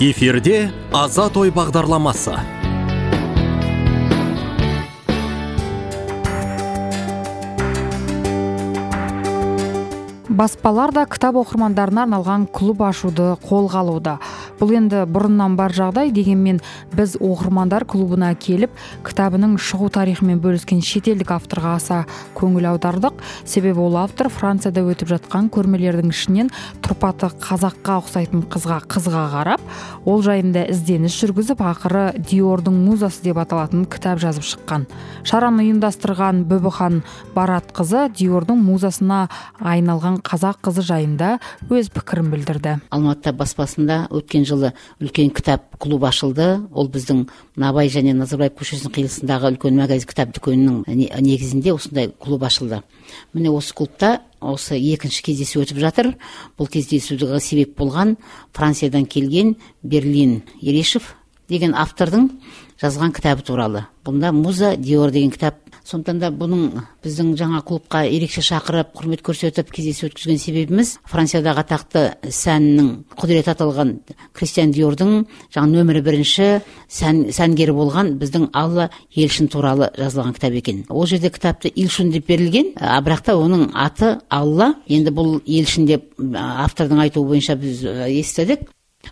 эфирде азат ой бағдарламасы. Баспалар да кітап оқырмандарына арналған клуб ашуды қолға алуда. Бұл енді бұрыннан бар жағдай дегенмен біз оқырмандар клубына келіп кітабының шығу тарихымен бөліскен шетелдік авторға аса көңіл аудардық. Себебі ол автор францияда өтіп жатқан көрмелердің ішінен тұрпаты қазаққа ұқсайтын қызға қызға қарап ол жайында ізденіс жүргізіп ақыры диордың музасы деп аталатын кітап жазып шыққан. Шараны ұйымдастырған бүбіхан баратқызы диордың музасына айналған қазақ қызы жайында өз пікірін білдірді. Алматы баспасында өткен жылы үлкен кітап клуб ашылды. Ол біздің абай және назарбаев көшесінің қиылысындағы үлкен магазин кітап дүкенінің негізінде осындай клуб ашылды. Міне осы клубта осы екінші кездесу өтіп жатыр. Бұл кездесуге себеп болған франциядан келген берлин ерешев деген автордың жазған кітабы туралы. Бұнда муза диор деген кітап. Сондықтан да бұның біздің жаңа клубқа ерекше шақырып құрмет көрсетіп кездесу өткізген себебіміз франциядағы атақты сәннің құдіреті аталған кристиан диордың жаңа нөмірі бірінші сән, сәнгері болған біздің алла елшін туралы жазылған кітап екен. Ол жерде кітапты илшун деп берілген. А бірақ та оның аты алла. Енді бұл елшін деп автордың айтуы бойынша біз естідік.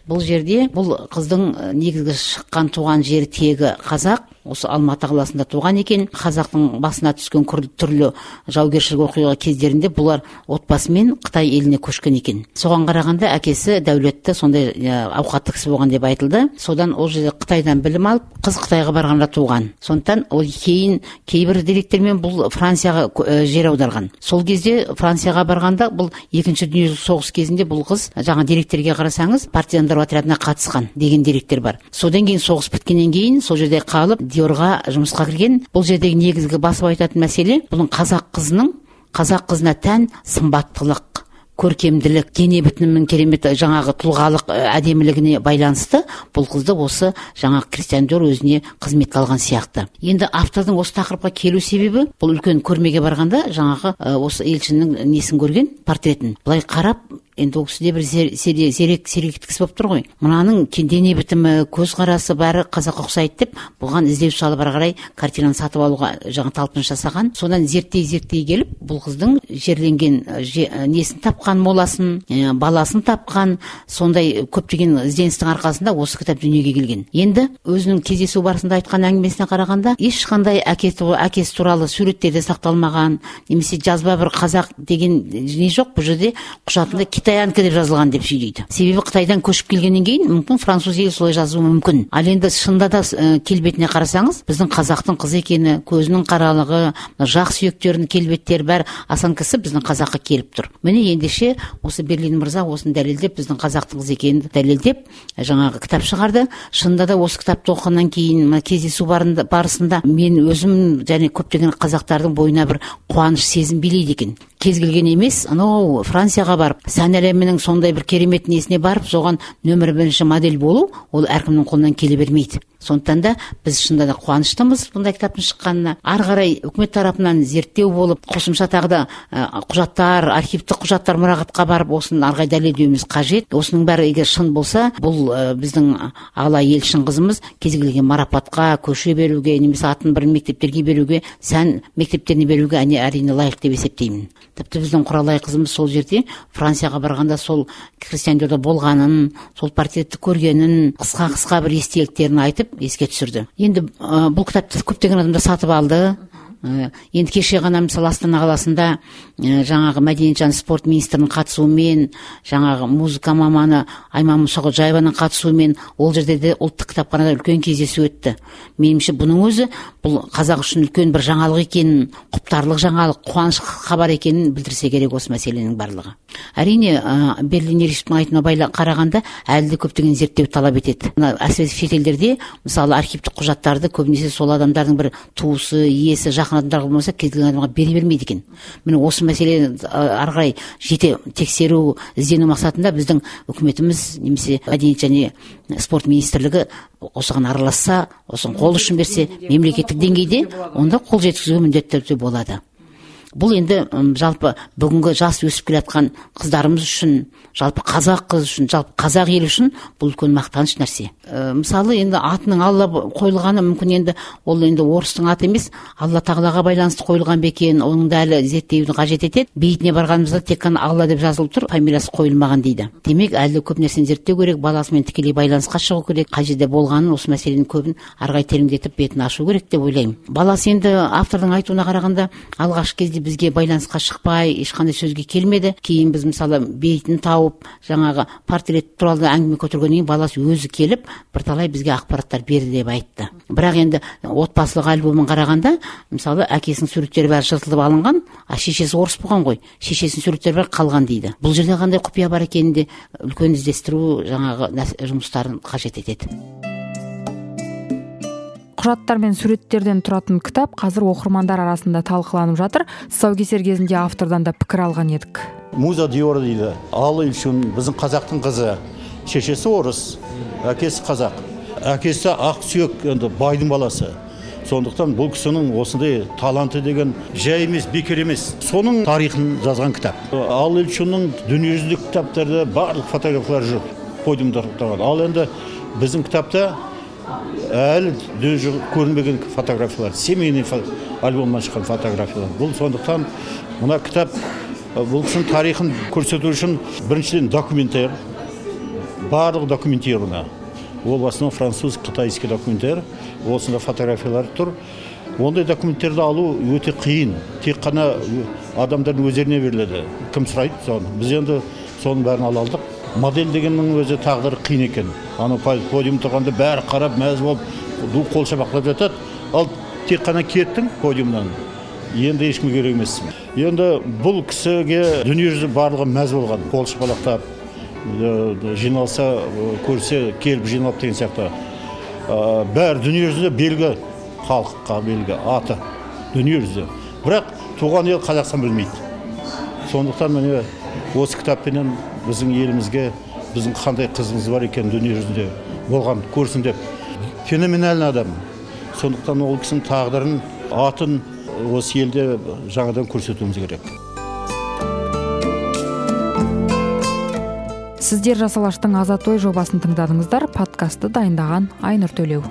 Бұл жерде бұл қыздың негізгі шыққан туған жері тегі қазақ. Осы алматы қаласында туған екен. Қазақтың басына түскен түрлі жаугершілік оқиға кездерінде бұлар отбасымен қытай еліне көшкен екен. Соған қарағанда әкесі дәулетті сондай ауқатты кісі болған деп айтылды. Содан ол жерде қытайдан білім алып қыз қытайға барғанда туған. Сондықтан ол кейін кейбір деректермен бұл францияға жер аударған. Сол кезде францияға барғанда бұл екінші дүниежүзілік соғыс кезінде бұл қыз жаңа деректерге қарасаңыз партизандар отрядына қатысқан деген деректер бар. Содан кейін соғыс біткеннен кейін сол жерде қалып жұмысқа кірген. Бұл жердегі негізгі басып айтатын мәселе бұның қазақ қызының қазақ қызына тән сымбаттылық көркемділік дене бітімінің керемет жаңағы тұлғалық әдемілігіне байланысты бұл қызды осы жаңағы кристиан өзіне қызметке алған сияқты. Енді автордың осы тақырыпқа келу себебі бұл үлкен көрмеге барғанда жаңағы осы елшінің несін көрген портретін. Былай қарап енді ол кісі де бір зерек сергек кісі болып тұр ғой. Мынаның дене бітімі көзқарасы бәрі қазаққа ұқсайды деп бұған іздеу салып ары қарай картинаны сатып алуға жаңа талпыныс жасаған. Содан зерттей зерттей келіп бұл қыздың жерленген несін тапқан моласын баласын тапқан сондай көптеген ізденістің арқасында осы кітап дүниеге келген. Енді өзінің кездесу барысында айтқан әңгімесіне қарағанда ешқандай әкесі туралы суреттерде сақталмаған немесе жазба бір қазақ деген не жоқ бұл жерде құжатында китаянка деп жазылған деп сөйлейді. Себебі қытайдан көшіп келгеннен кейін мүмкін француз елі солай жазуы мүмкін. Ал енді шынында да келбетіне қарасаңыз біздің қазақтың қызы екені көзінің қаралығы жақ сүйектерінің келбеттері бәрі осанкасы біздің қазаққа келіп тұр. Міне ендеше осы берлин мырза осыны дәлелдеп біздің қазақтың қызы екенін дәлелдеп жаңағы кітап шығарды. Шынында да осы кітапты оқығаннан кейін кездесу барысында мен өзім және көптеген қазақтардың бойына бір қуаныш сезім билейді екен. Кез келген емес анау францияға барып сән әлемінің сондай бір керемет несіне барып соған нөмір бірінші модель болу ол әркімнің қолынан келе бермейді. Сондықтан да біз шынында да қуаныштымыз бұндай кітаптың шыққанына. Ары қарай үкімет тарапынан зерттеу болып қосымша тағы да құжаттар архивтік құжаттар мұрағатқа барып осыны ары қарай дәлелдеуіміз қажет. Осының бәрі егер шын болса бұл біздің ала елшін қызымыз кез келген марапатқа көше беруге немесе атын бір мектептерге беруге сән мектептеріне беруге әрине лайық деп есептеймін. Тіпті біздің құралай қызымыз сол жерде францияға барғанда сол кристиан диорда болғанын сол портретті көргенін қысқа қысқа бір естеліктерін айтып еске түсірді. Енді ә, бұл кітапты көптеген адамдар сатып алды. Енді кеше ғана мысалы астана қаласында ә, жаңағы мәдениет және спорт министрінің қатысуымен жаңағы музыка маманы айман мұсақожаеваның қатысуымен ол жерде де ұлттық кітапханада үлкен кездесу өтті. Меніңше бұның өзі бұл қазақ үшін үлкен бір жаңалық екенін құптарлық жаңалық қуаныш хабар екенін білдірсе керек осы мәселенің барлығы. Әрине ә, берлин ерешевтің айтуына қарағанда әлі де көптеген зерттеу талап етеді. Әсіресе шетелдерде мысалы архивтік құжаттарды көбінесе сол адамдардың бір туысы иесі жақын адамдарға болмаса кез келген адамға бере бермейді екен. Міне осы мәселені ары қарай жете тексеру іздену мақсатында біздің үкіметіміз немесе мәдениет және спорт министрлігі осыған араласса осыған қол ұшын берсе мемлекеттік деңгейде онда қол жеткізуге міндетті түрде болады. Бұл енді жалпы бүгінгі жас өсіп келе жатқан қыздарымыз үшін жалпы қазақ қыз үшін жалпы қазақ елі үшін бұл үлкен мақтаныш нәрсе. Ә, мысалы енді атының алла қойылғаны мүмкін енді ол енді орыстың аты емес. Алла тағалаға байланысты қойылған ба екен оның да әлі зерттеуді қажет етеді. Бейітіне барғанымызда тек қана алла деп жазылып тұр фамилиясы қойылмаған дейді. Демек әлі көп нәрсені зерттеу керек баласымен тікелей байланысқа шығу керек қай жерде болғанын осы мәселенің көбін ары қарай тереңдетіп бетін ашу керек деп ойлаймын. Баласы енді автордың айтуына қарағанда алғашқы кезде бізге байланысқа шықпай ешқандай сөзге келмеді. Кейін біз мысалы бейітін тауып жаңағы портрет туралы әңгіме көтергеннен кейін баласы өзі келіп бірталай бізге ақпараттар берді деп айтты. Бірақ енді отбасылық альбомын қарағанда мысалы әкесінің суреттері бәрі жыртылып алынған а шешесі орыс болған ғой. Шешесінің суреттері бәрі қалған дейді. Бұл жерде қандай құпия бар екенін де үлкен іздестіру жаңағы жұмыстарын қажет етеді. Құжаттар мен суреттерден тұратын кітап қазір оқырмандар арасында талқыланып жатыр. Тұсаукесер кезінде автордан да пікір алған едік. Муза диор дейді. Ал үшін біздің қазақтың қызы. Шешесі орыс әкесі қазақ. Әкесі ақсүйек енді байдың баласы. Сондықтан бұл кісінің осындай таланты деген жай емес бекер емес. Соның тарихын жазған кітап. Ал ильчунның дүниежүзілік кітаптарда барлық фотографиялар жүр подиумда тұрған. Ал енді біздің кітапта әлі дүниежүзі көрінбеген фотографиялар семейный альбомнан шыққан фотографиялар. Бұл сондықтан мына кітап бұл кісінің тарихын көрсету үшін біріншіден документер барлық документировано ол в основном француз қытайский документтер осында фотографиялар тұр. Ондай документтерді алу өте қиын. Тек қана адамдардың өздеріне беріледі. Кім сұрайды соны? Біз енді соның бәрін ала алдық. Модель дегеннің өзі тағдыры қиын екен. Анау подиум тұрғанда бәрі қарап мәз болып қол шапақтап жатады. Ал тек қана кеттің подиумнан. Енді ешкімге керек емессің енді бұл кісіге дүниежүзі барлығы мәз болған. Қол шапалақтап жиналса көрсе келіп жиналып деген сияқты. Бәрі дүниежүзінде белгі. Халыққа белгі аты дүниежүзі. Бірақ туған ел қазақстан білмейді. Сондықтан міне осы кітаппенен біздің елімізге біздің қандай қызымыз бар екенін дүние жүзінде болған көрсін деп. Феноменальный адам. Сондықтан ол кісінің тағдырын атын осы елде жаңадан көрсетуіміз керек. Сіздер жас алаштың азат ой жобасын тыңдадыңыздар. Подкастты дайындаған айнұр төлеу.